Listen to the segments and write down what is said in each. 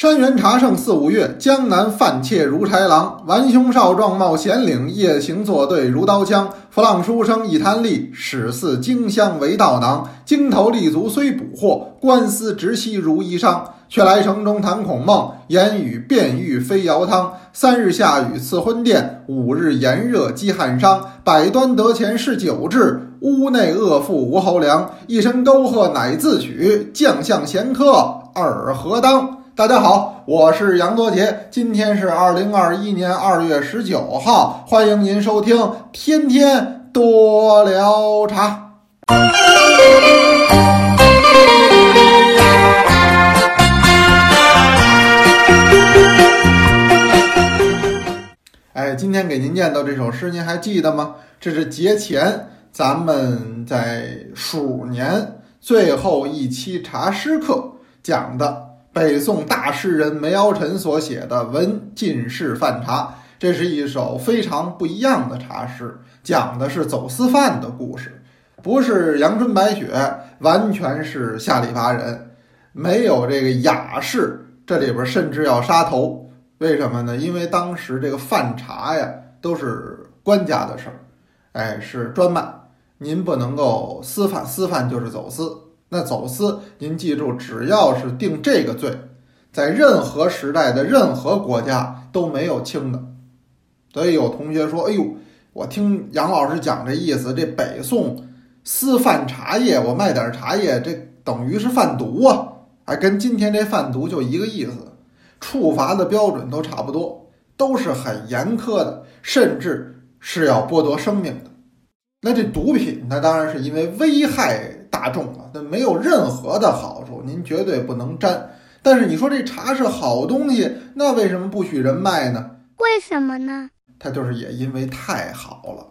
山原茶圣四五月，江南犯妾如豺狼。顽凶少壮冒险岭，夜行作对如刀枪。弗浪书生一滩利，始似荆襄为道囊。经头立足虽捕获，官司直息如衣裳。却来城中谈孔孟，言语便欲飞摇汤。三日下雨赐婚殿，五日炎热积汗伤。百端得钱是酒至，屋内恶妇无侯粮。一身沟壑乃自取，将相贤客尔何当？大家好，我是杨多杰，今天是二零二一年二月十九号，欢迎您收听《天天多聊茶》。哎，今天给您念到这首诗，您还记得吗？这是节前咱们在鼠年最后一期茶诗课讲的。北宋大诗人梅尧臣所写的《闻进士饭茶》，这是一首非常不一样的茶诗，讲的是走私贩的故事，不是阳春白雪，完全是下里巴人，没有这个雅士，这里边甚至要杀头。为什么呢？因为当时这个饭茶呀，都是官家的事儿，哎，是专卖，您不能够私贩，私贩就是走私。那走私，您记住，只要是定这个罪，在任何时代的任何国家都没有轻的。所以有同学说：“哎呦，我听杨老师讲这意思，这北宋私贩茶叶，我卖点茶叶，这等于是贩毒啊！哎，跟今天这贩毒就一个意思，处罚的标准都差不多，都是很严苛的，甚至是要剥夺生命的。那这毒品，那当然是因为危害。”大众啊，那没有任何的好处，您绝对不能沾。但是你说这茶是好东西，那为什么不许人卖呢？为什么呢？它就是也因为太好了。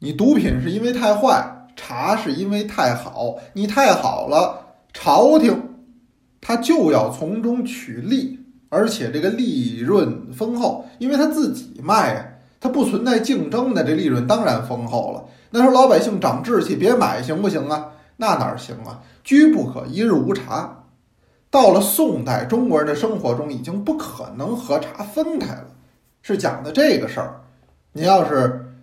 你毒品是因为太坏，茶是因为太好。你太好了，朝廷他就要从中取利，而且这个利润丰厚，因为他自己卖呀，他不存在竞争的，这利润当然丰厚了。那说老百姓长志气，别买行不行啊？那哪行啊？居不可一日无茶。到了宋代，中国人的生活中已经不可能和茶分开了，是讲的这个事儿。您要是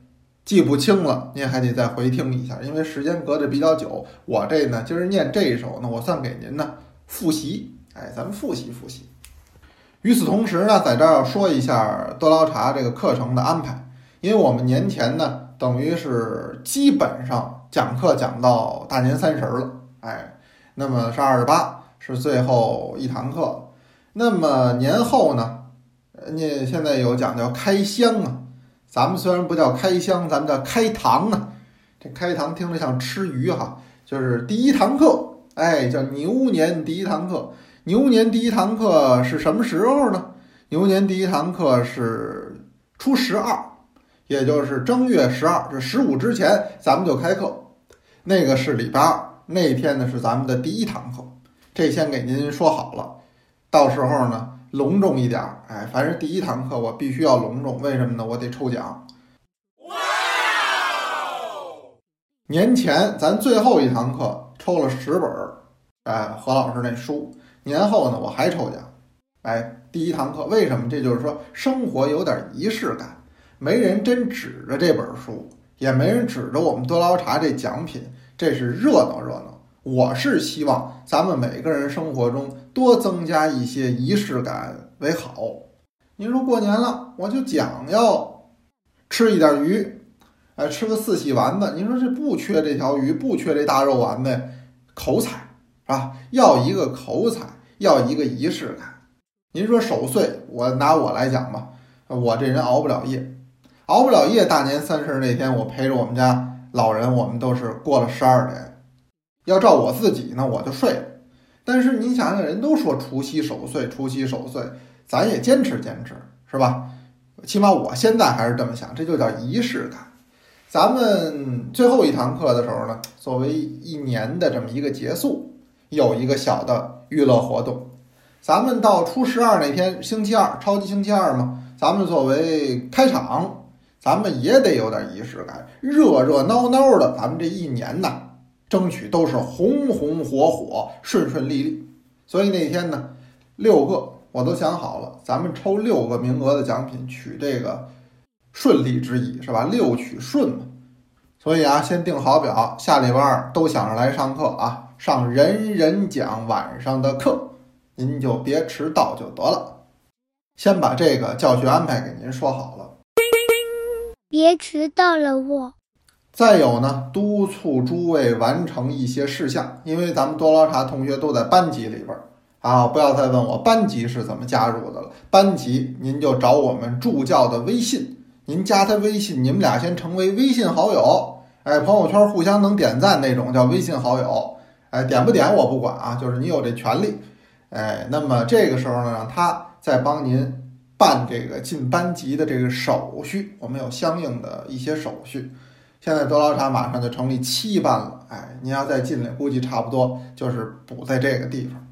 记不清了，您还得再回听一下，因为时间隔得比较久。我这呢，今儿念这一首呢，我算给您呢复习。哎，咱们复习复习。与此同时呢，在这儿要说一下多捞茶这个课程的安排，因为我们年前呢，等于是基本上。讲课讲到大年三十了，哎，那么是二十八，是最后一堂课。那么年后呢？人家现在有讲叫开箱啊，咱们虽然不叫开箱，咱们叫开堂啊。这开堂听着像吃鱼哈，就是第一堂课，哎，叫牛年第一堂课。牛年第一堂课是什么时候呢？牛年第一堂课是初十二。也就是正月十二，这十五之前咱们就开课，那个是礼拜二，那天呢是咱们的第一堂课，这先给您说好了，到时候呢隆重一点儿，哎，凡是第一堂课我必须要隆重，为什么呢？我得抽奖。哇！年前咱最后一堂课抽了十本儿，哎，何老师那书，年后呢我还抽奖，哎，第一堂课为什么？这就是说生活有点仪式感。没人真指着这本书，也没人指着我们多捞茶这奖品，这是热闹热闹。我是希望咱们每个人生活中多增加一些仪式感为好。您说过年了，我就讲要吃一点鱼，哎，吃个四喜丸子。您说这不缺这条鱼，不缺这大肉丸子，口彩是吧？要一个口彩，要一个仪式感。您说守岁，我拿我来讲吧，我这人熬不了夜。熬不了夜，大年三十那天，我陪着我们家老人，我们都是过了十二点。要照我自己呢，我就睡了。但是你想想，人都说除夕守岁，除夕守岁，咱也坚持坚持，是吧？起码我现在还是这么想，这就叫仪式感。咱们最后一堂课的时候呢，作为一年的这么一个结束，有一个小的娱乐活动。咱们到初十二那天，星期二，超级星期二嘛，咱们作为开场。咱们也得有点仪式感，热热闹闹的。咱们这一年呢，争取都是红红火火、顺顺利利。所以那天呢，六个我都想好了，咱们抽六个名额的奖品，取这个顺利之意，是吧？六取顺嘛。所以啊，先定好表，下礼拜二都想着来上课啊，上人人讲晚上的课，您就别迟到就得了。先把这个教学安排给您说好了，别迟到了我。再有呢，督促诸位完成一些事项，因为咱们多捞茶同学都在班级里边儿啊，不要再问我班级是怎么加入的了。班级您就找我们助教的微信，您加他微信，你们俩先成为微信好友，哎，朋友圈互相能点赞那种叫微信好友，哎，点不点我不管啊，就是你有这权利，哎，那么这个时候呢，让他再帮您办这个进班级的这个手续，我们有相应的一些手续。现在多捞茶马上就成立七班了，哎，您要再进来，估计差不多就是补在这个地方。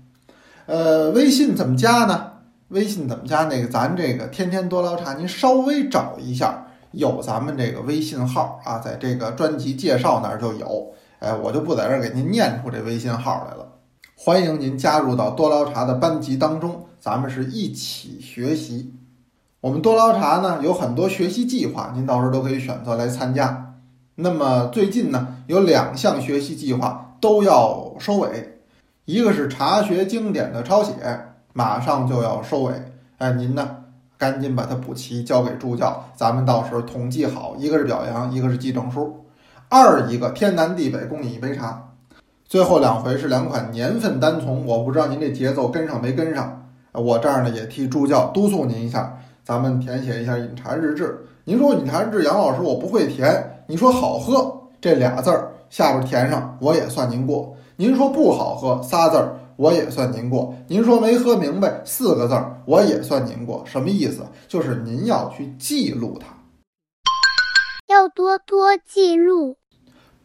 呃，微信怎么加呢？微信怎么加？那个咱这个天天多捞茶，您稍微找一下，有咱们这个微信号啊，在这个专辑介绍那儿就有。哎，我就不在这儿给您念出这微信号来了。欢迎您加入到多捞茶的班级当中，咱们是一起学习。我们多捞茶呢有很多学习计划，您到时候都可以选择来参加。那么最近呢，有两项学习计划都要收尾，一个是茶学经典的抄写，马上就要收尾，哎，您呢赶紧把它补齐，交给助教，咱们到时候统计好，一个是表扬，一个是记证书，二一个天南地北供你一杯茶，最后两回是两款年份单从，我不知道您这节奏跟上没跟上，我这儿呢也替助教督促您一下，咱们填写一下饮茶日志。您说饮茶日志，杨老师我不会填。你说好喝这俩字儿下边填上，我也算您过。您说不好喝仨字儿，我也算您过。您说没喝明白四个字儿，我也算您过。什么意思？就是您要去记录它，要多多记录，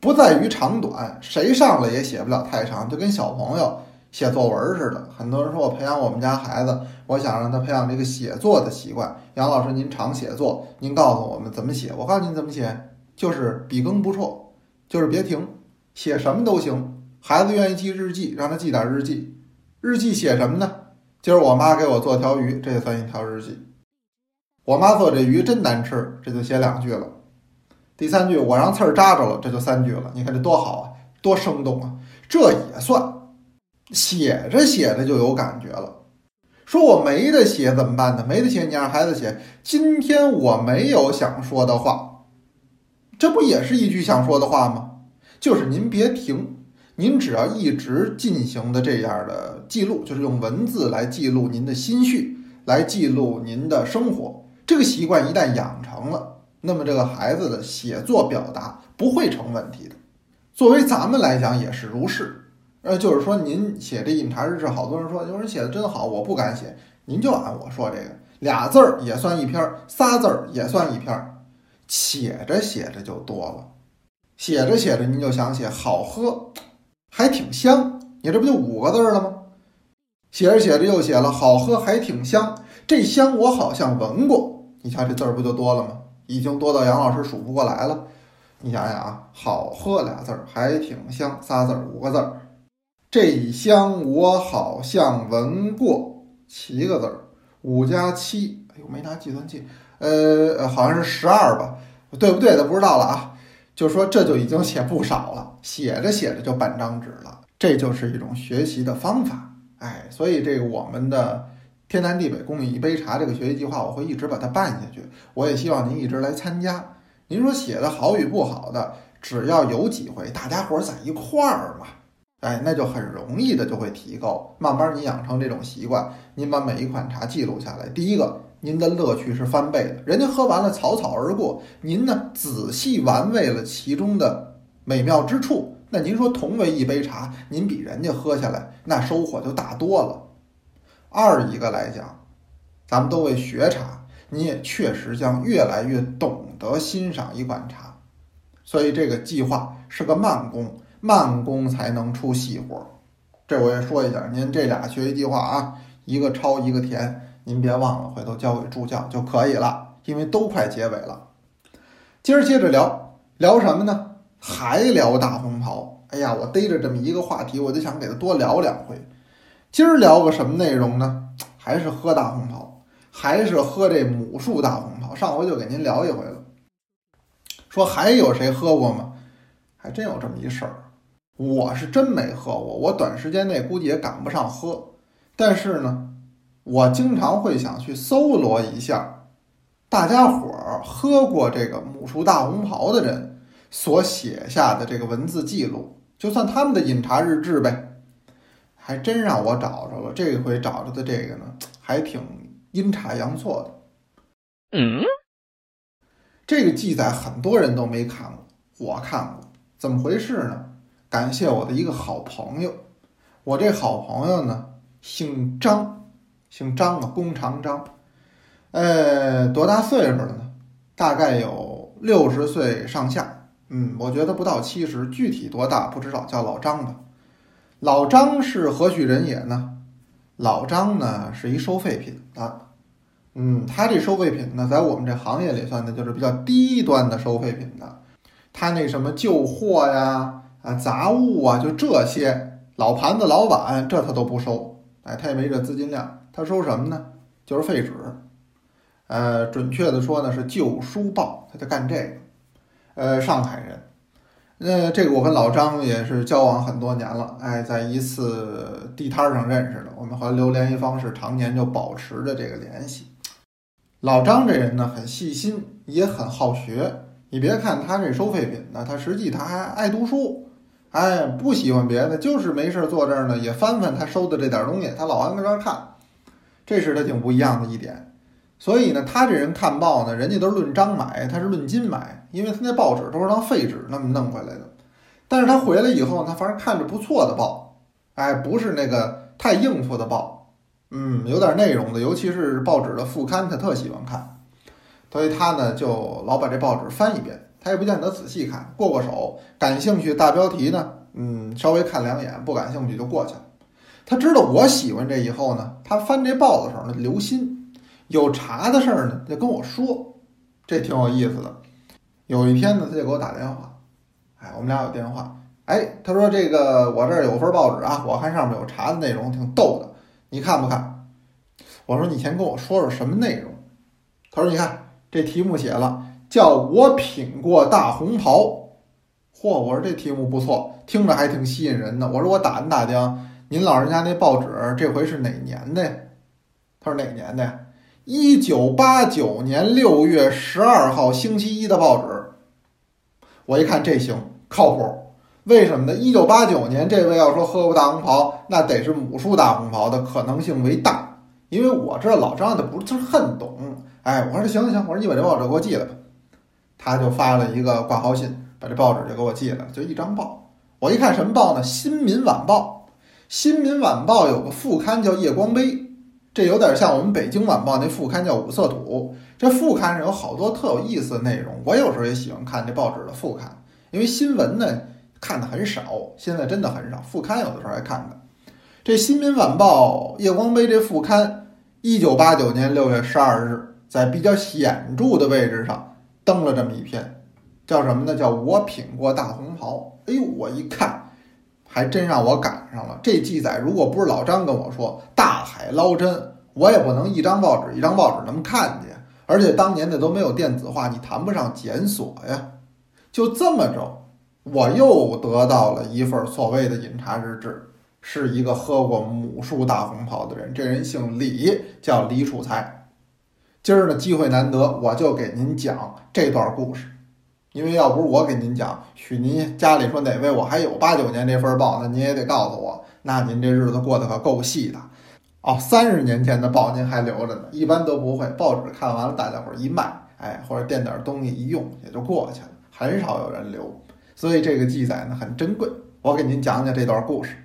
不在于长短，谁上来也写不了太长，就跟小朋友写作文似的。很多人说我培养我们家孩子，我想让他培养这个写作的习惯。杨老师，您常写作，您告诉我们怎么写，我告诉您怎么写。就是笔耕不辍，就是别停，写什么都行。孩子愿意记日记，让他记点日记。日记写什么呢？今儿我妈给我做条鱼，这也算一条日记。我妈做这鱼真难吃，这就写两句了。第三句，我让刺儿扎着了，这就三句了。你看这多好啊，多生动啊！这也算。写着写着就有感觉了。说我没得写怎么办呢？没得写，你让孩子写。今天我没有想说的话。这不也是一句想说的话吗？就是您别停，您只要一直进行的这样的记录，就是用文字来记录您的心绪，来记录您的生活。这个习惯一旦养成了，那么这个孩子的写作表达不会成问题的。作为咱们来讲也是如是。呃，就是说您写这饮茶日志，好多人说有人写的真好，我不敢写。您就按我说这个，俩字儿也算一篇，仨字儿也算一篇。写着写着就多了，写着写着您就想写好喝，还挺香，你这不就五个字了吗？写着写着又写了好喝还挺香，这香我好像闻过，你瞧这字儿不就多了吗？已经多到杨老师数不过来了。你想想啊，好喝俩字儿还挺香仨字儿五个字儿，这一箱我好像闻过七个字儿，五加七，哎呦没拿计算器。呃，好像是十二吧，对不对的不知道了啊。就说这就已经写不少了，写着写着就半张纸了，这就是一种学习的方法。哎，所以这个我们的天南地北共饮一杯茶这个学习计划，我会一直把它办下去。我也希望您一直来参加。您说写的好与不好的，只要有几回，大家伙儿在一块儿嘛，哎，那就很容易的就会提高。慢慢你养成这种习惯，您把每一款茶记录下来，第一个。您的乐趣是翻倍的，人家喝完了草草而过，您呢仔细玩味了其中的美妙之处。那您说同为一杯茶，您比人家喝下来那收获就大多了。二一个来讲，咱们都为学茶，你也确实将越来越懂得欣赏一款茶。所以这个计划是个慢工，慢工才能出细活。这我也说一下，您这俩学习计划啊，一个抄一个填。您别忘了，回头交给助教就可以了，因为都快结尾了。今儿接着聊聊什么呢？还聊大红袍。哎呀，我逮着这么一个话题，我就想给他多聊两回。今儿聊个什么内容呢？还是喝大红袍，还是喝这母树大红袍。上回就给您聊一回了，说还有谁喝过吗？还真有这么一事儿，我是真没喝过，我短时间内估计也赶不上喝。但是呢，我经常会想去搜罗一下，大家伙儿喝过这个母树大红袍的人所写下的这个文字记录，就算他们的饮茶日志呗。还真让我找着了，这回找着的这个呢，还挺阴差阳错的。嗯，这个记载很多人都没看过，我看过，怎么回事呢？感谢我的一个好朋友，我这好朋友呢姓张，姓张啊，弓长张，呃，多大岁数了呢？大概有六十岁上下，嗯，我觉得不到七十，具体多大不知道，叫老张吧。老张是何许人也呢？老张呢是一收废品的，嗯，他这收废品呢，在我们这行业里算的就是比较低端的收废品的。他那什么旧货呀、啊杂物啊，就这些老盘子、老碗，这他都不收。哎，他也没这资金量，他收什么呢？就是废纸。呃，准确的说呢是旧书报，他就干这个。呃，上海人。呃，这个我跟老张也是交往很多年了，哎，在一次地摊上认识的，我们还留联系方式，常年就保持着这个联系。老张这人呢，很细心，也很好学。你别看他这收废品呢，他实际他还爱读书，哎，不喜欢别的，就是没事坐这儿呢，也翻翻他收的这点东西，他老爱搁这儿看，这是他挺不一样的一点。所以呢，他这人看报呢，人家都论章买，他是论斤买，因为他那报纸都是当废纸那么弄回来的。但是他回来以后，他反正看着不错的报，哎，不是那个太应付的报，嗯，有点内容的，尤其是报纸的副刊，他特喜欢看。所以他呢，就老把这报纸翻一遍，他也不见得仔细看，过过手，感兴趣大标题呢，嗯，稍微看两眼，不感兴趣就过去了。他知道我喜欢这以后呢，他翻这报的时候呢，留心。有查的事儿呢，就跟我说，这挺有意思的。有一天呢，他就给我打电话，哎，我们俩有电话，哎，他说这个我这儿有份报纸啊，我看上面有查的内容，挺逗的，你看不看？我说你先跟我说说什么内容。他说你看这题目写了，叫我品过大红袍。嚯，我说这题目不错，听着还挺吸引人的。我说我打听打听，您老人家那报纸这回是哪年的？他说哪年的呀？一九八九年六月十二号星期一的报纸，我一看这行靠谱，为什么呢？一九八九年这位要说喝过大红袍，那得是母树大红袍的可能性为大，因为我这老张的不是就是很懂，哎，我说行行行，我说你把这报纸给我寄来吧，他就发了一个挂号信，把这报纸就给我寄了，就一张报，我一看什么报呢？《新民晚报》，《新民晚报》有个副刊叫《夜光杯》。这有点像我们北京晚报那副刊叫五色土，这副刊上有好多特有意思的内容。我有时候也喜欢看这报纸的副刊，因为新闻呢看的很少，现在真的很少。副刊有的时候还看的。这《新民晚报》夜光杯这副刊，一九八九年六月十二日，在比较显著的位置上登了这么一篇，叫什么呢？叫我品过大红袍。哎呦，我一看。还真让我赶上了。这记载如果不是老张跟我说“大海捞针”，我也不能一张报纸一张报纸能看见。而且当年的都没有电子化，你谈不上检索呀。就这么着，我又得到了一份所谓的饮茶日志，是一个喝过母树大红袍的人。这人姓李，叫李楚才。今儿呢机会难得，我就给您讲这段故事。因为要不是我给您讲，许您家里说哪位我还有八九年这份报，那您也得告诉我，那您这日子过得可够细的。哦，三十年前的报您还留着呢，一般都不会。报纸看完了，大家伙一卖，哎，或者垫点东西一用，也就过去了，很少有人留。所以这个记载呢很珍贵。我给您讲讲这段故事。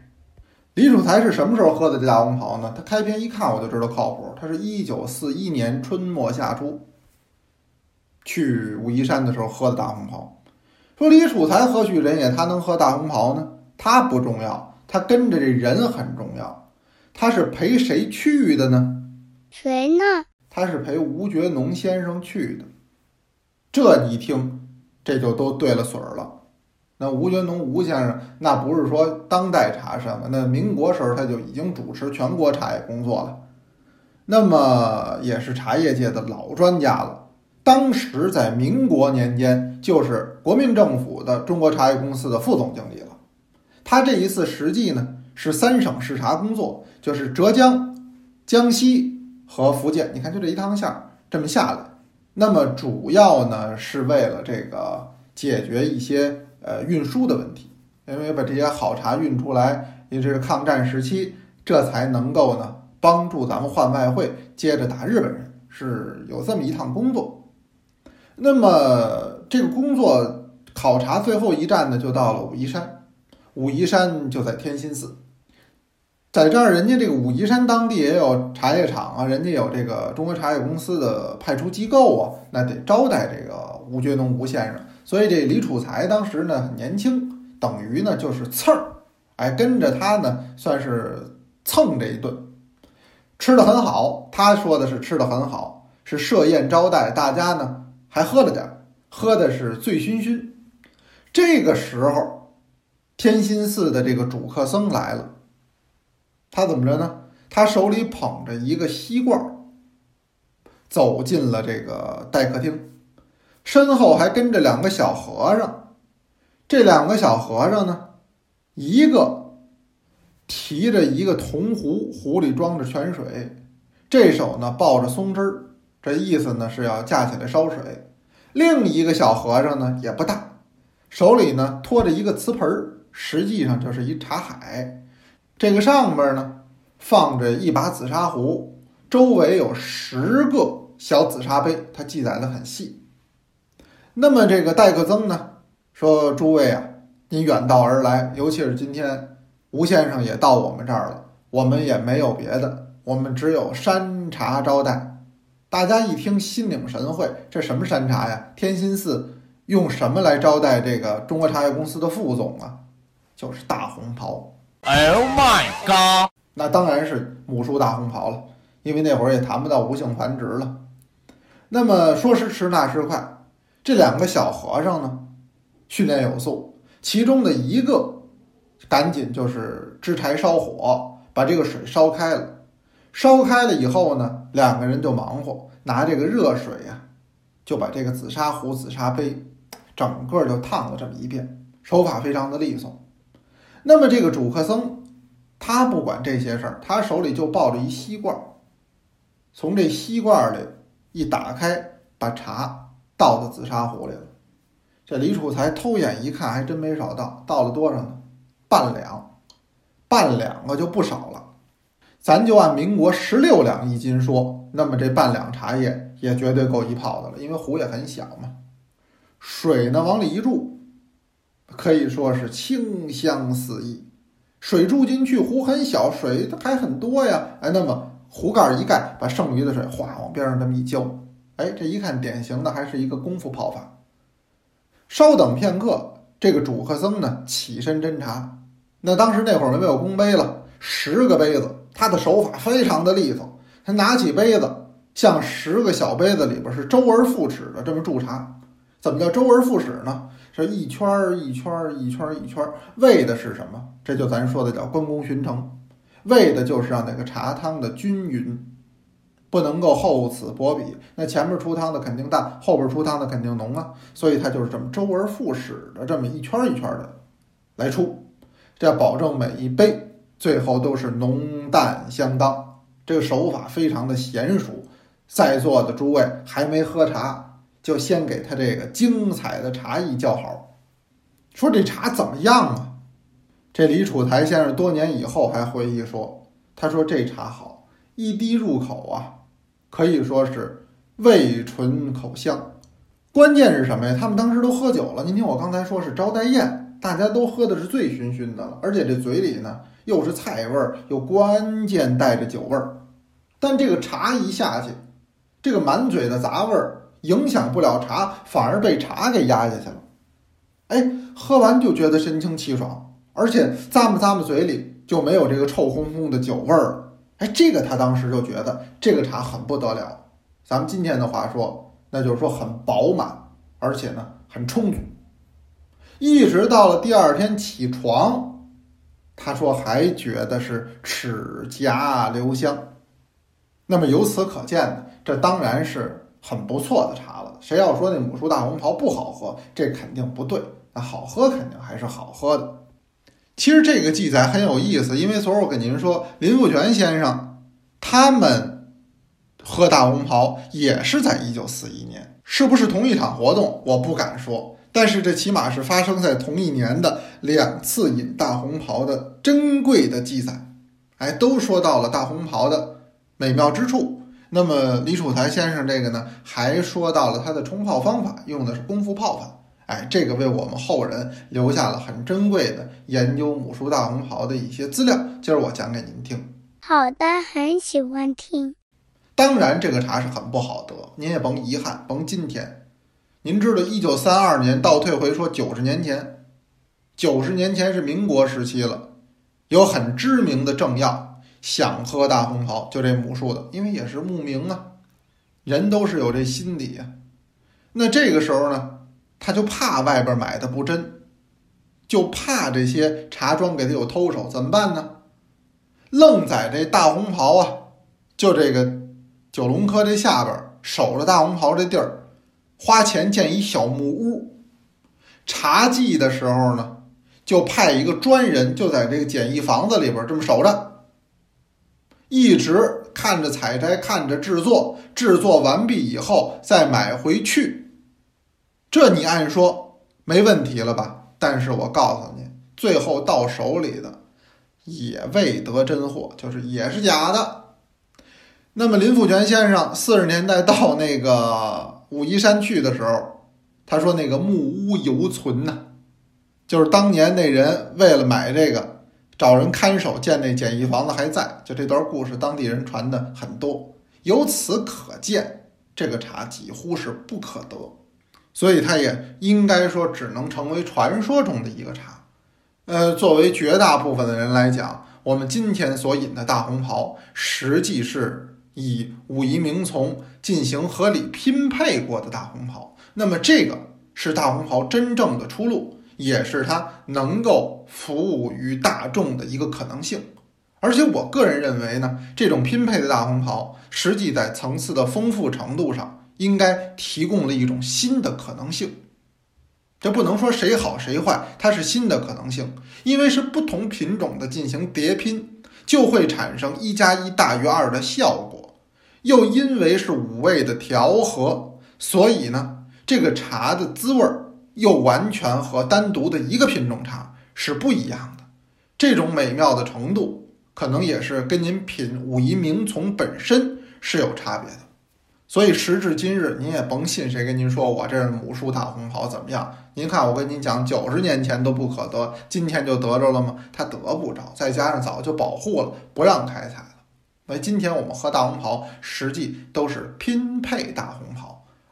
李楚才是什么时候喝的这大红袍呢？他开篇一看我就知道靠谱，他是一九四一年春末夏初。去武夷山的时候喝的大红袍，说李楚才何许人也？他能喝大红袍呢？他不重要，他跟着这人很重要。他是陪谁去的呢？谁呢？他是陪吴觉农先生去的。这你听，这就都对了水儿了。那吴觉农吴先生，那不是说当代茶圣，那民国时候他就已经主持全国茶叶工作了。那么也是茶叶界的老专家了。当时在民国年间，就是国民政府的中国茶叶公司的副总经理了。他这一次实际呢是三省视察工作，就是浙江、江西和福建。你看，就这一趟线这么下来，那么主要呢是为了这个解决一些呃运输的问题，因为把这些好茶运出来，也就是抗战时期，这才能够呢帮助咱们换外汇，接着打日本人，是有这么一趟工作。那么这个工作考察最后一站呢，就到了武夷山。武夷山就在天心寺，在这儿，人家这个武夷山当地也有茶叶厂啊，人家有这个中国茶叶公司的派出机构啊，那得招待这个吴觉农吴先生。所以这李楚才当时呢很年轻，等于呢就是蹭儿，哎，跟着他呢算是蹭这一顿，吃的很好。他说的是吃的很好，是设宴招待大家呢，还喝了点儿，喝的是醉醺醺。这个时候。天心寺的这个主客僧来了，他怎么着呢？他手里捧着一个锡罐，走进了这个待客厅，身后还跟着两个小和尚。这两个小和尚呢，一个提着一个铜壶，壶里装着泉水，这手呢抱着松枝儿，这意思呢是要架起来烧水。另一个小和尚呢也不大，手里呢托着一个瓷盆儿。实际上就是一茶海，这个上边呢放着一把紫砂壶，周围有十个小紫砂杯，它记载的很细。那么这个待客僧呢说：“诸位啊，您远道而来，尤其是今天吴先生也到我们这儿了，我们也没有别的，我们只有山茶招待。”大家一听心领神会，这什么山茶呀？天心寺用什么来招待这个中国茶叶公司的副总啊？就是大红袍，Oh my god！那当然是母树大红袍了，因为那会儿也谈不到无性繁殖了。那么说时迟，那时快，这两个小和尚呢，训练有素，其中的一个赶紧就是支柴烧火，把这个水烧开了。烧开了以后呢，两个人就忙活，拿这个热水呀，就把这个紫砂壶、紫砂杯整个就烫了这么一遍，手法非常的利索。那么这个主客僧，他不管这些事儿，他手里就抱着一锡罐，从这锡罐里一打开，把茶倒到紫砂壶里了。这李楚才偷眼一看，还真没少倒，倒了多少呢？半两，半两个就不少了。咱就按民国十六两一斤说，那么这半两茶叶也绝对够一泡的了，因为壶也很小嘛。水呢，往里一注。可以说是清香四溢，水注进去，壶很小，水还很多呀。哎，那么壶盖一盖，把剩余的水哗往边上这么一浇，哎，这一看典型的还是一个功夫泡法。稍等片刻，这个主客僧呢起身斟茶。那当时那会儿没有公杯了，十个杯子，他的手法非常的利索。他拿起杯子，像十个小杯子里边是周而复始的这么注茶。怎么叫周而复始呢？这一圈儿一圈儿一圈儿一圈儿，为的是什么？这就咱说的叫关公巡城，为的就是让那个茶汤的均匀，不能够厚此薄彼。那前面出汤的肯定淡，后边出汤的肯定浓啊。所以它就是这么周而复始的，这么一圈儿一圈儿的来出，这保证每一杯最后都是浓淡相当。这个手法非常的娴熟。在座的诸位还没喝茶。就先给他这个精彩的茶艺叫好，说这茶怎么样啊？这李楚才先生多年以后还回忆说，他说这茶好，一滴入口啊，可以说是味醇口香。关键是什么呀？他们当时都喝酒了。您听我刚才说是招待宴，大家都喝的是醉醺醺的了，而且这嘴里呢又是菜味儿，又关键带着酒味儿。但这个茶一下去，这个满嘴的杂味儿。影响不了茶，反而被茶给压下去了。哎，喝完就觉得神清气爽，而且咂摸咂摸嘴里就没有这个臭烘烘的酒味儿了。哎，这个他当时就觉得这个茶很不得了。咱们今天的话说，那就是说很饱满，而且呢很充足。一直到了第二天起床，他说还觉得是齿颊留香。那么由此可见呢，这当然是很不错的茶了。谁要说那母树大红袍不好喝，这肯定不对。那好喝肯定还是好喝的。其实这个记载很有意思，因为昨儿我跟您说，林富全先生他们喝大红袍也是在一九四一年，是不是同一场活动？我不敢说，但是这起码是发生在同一年的两次饮大红袍的珍贵的记载。哎，都说到了大红袍的。美妙之处。那么李楚才先生这个呢，还说到了他的冲泡方法，用的是功夫泡法。哎，这个为我们后人留下了很珍贵的研究母树大红袍的一些资料。今儿我讲给您听。好的，很喜欢听。当然，这个茶是很不好得，您也甭遗憾，甭今天。您知道，一九三二年倒退回说九十年前，九十年前是民国时期了，有很知名的政要。想喝大红袍，就这母树的，因为也是慕名啊，人都是有这心理呀。那这个时候呢，他就怕外边买的不真，就怕这些茶庄给他有偷手，怎么办呢？愣在这大红袍啊，就这个九龙科这下边守着大红袍这地儿，花钱建一小木屋。茶季的时候呢，就派一个专人就在这个简易房子里边这么守着。一直看着采摘，看着制作，制作完毕以后再买回去，这你按说没问题了吧？但是我告诉你，最后到手里的也未得真货，就是也是假的。那么林富全先生四十年代到那个武夷山去的时候，他说那个木屋犹存呢，就是当年那人为了买这个。找人看守，见那简易房子还在，就这段故事，当地人传的很多。由此可见，这个茶几乎是不可得，所以它也应该说只能成为传说中的一个茶。呃，作为绝大部分的人来讲，我们今天所饮的大红袍，实际是以武夷名丛进行合理拼配过的大红袍。那么，这个是大红袍真正的出路。也是它能够服务于大众的一个可能性，而且我个人认为呢，这种拼配的大红袍，实际在层次的丰富程度上，应该提供了一种新的可能性。这不能说谁好谁坏，它是新的可能性，因为是不同品种的进行叠拼，就会产生一加一大于二的效果，又因为是五味的调和，所以呢，这个茶的滋味儿。又完全和单独的一个品种茶是不一样的，这种美妙的程度，可能也是跟您品武夷名丛本身是有差别的。所以时至今日，您也甭信谁跟您说我这母树大红袍怎么样？您看我跟您讲，九十年前都不可得，今天就得着了吗？他得不着，再加上早就保护了，不让开采了。那今天我们喝大红袍，实际都是拼配大红袍。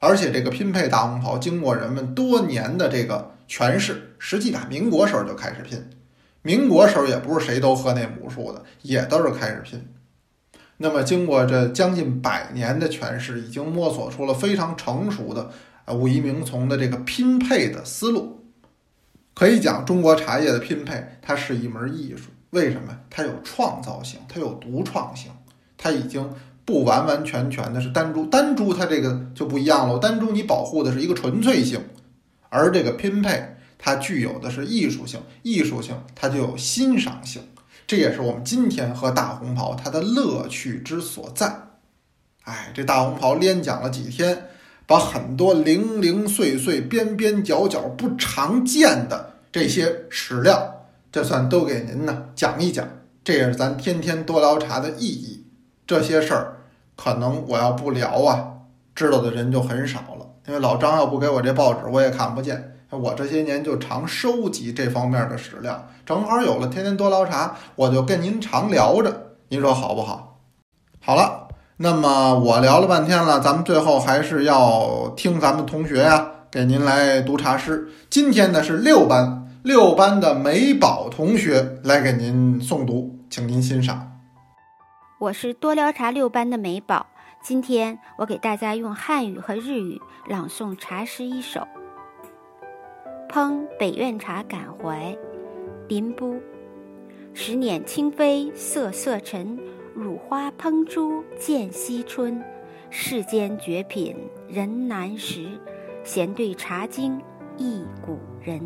而且这个拼配大红袍，经过人们多年的这个诠释，实际打民国时候就开始拼。民国时候也不是谁都喝那母树的，也都是开始拼。那么经过这将近百年的诠释，已经摸索出了非常成熟的呃武夷名丛的这个拼配的思路。可以讲，中国茶叶的拼配，它是一门艺术。为什么？它有创造性，它有独创性，它已经。不完完全全的是单株，单株它这个就不一样了。单株你保护的是一个纯粹性，而这个拼配它具有的是艺术性，艺术性它就有欣赏性。这也是我们今天喝大红袍它的乐趣之所在。哎，这大红袍连讲了几天，把很多零零碎碎、边边角角不常见的这些史料，这算都给您呢讲一讲。这也是咱天天多聊茶的意义。这些事儿，可能我要不聊啊，知道的人就很少了。因为老张要不给我这报纸，我也看不见。我这些年就常收集这方面的史料，正好有了天天多聊茶，我就跟您常聊着。您说好不好？好了，那么我聊了半天了，咱们最后还是要听咱们同学呀给您来读茶诗。今天呢是六班六班的美宝同学来给您诵读，请您欣赏。我是多聊茶六班的美宝，今天我给大家用汉语和日语朗诵茶诗一首。烹北苑茶感怀，林波。十年清飞瑟瑟尘，乳花烹猪见惜春，世间绝品人难识，闲对茶经忆古人。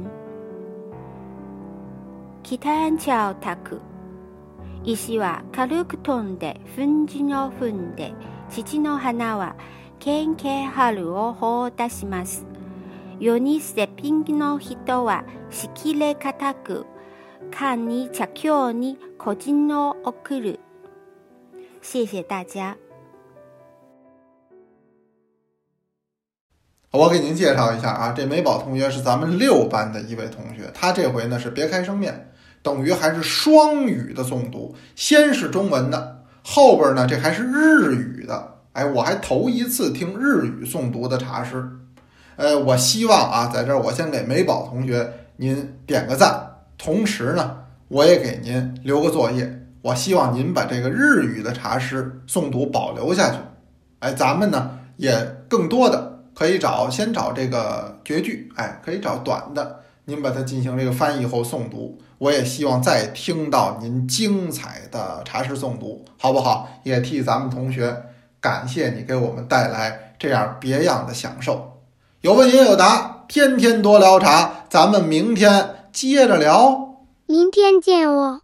北朝タク石は軽く飛んで粉塵を踏んで父の花はけんけ春を放出します。世に絶品の人はしきれ固く看你茶教你口金を送る。谢谢大家。我给您介绍一下啊，这美宝同学是咱们六班的一位同学，他这回呢是别开生面，等于还是双语的诵读，先是中文的，后边呢这还是日语的。哎，我还头一次听日语诵读的茶诗。呃，我希望啊，在这儿我先给美宝同学您点个赞，同时呢，我也给您留个作业。我希望您把这个日语的茶诗诵读保留下去。哎，咱们呢也更多的可以找，先找这个绝句，哎，可以找短的，您把它进行这个翻译后诵读。我也希望再听到您精彩的茶室诵读，好不好？也替咱们同学感谢你给我们带来这样别样的享受。有问也有答，天天多聊茶，咱们明天接着聊。明天见哦。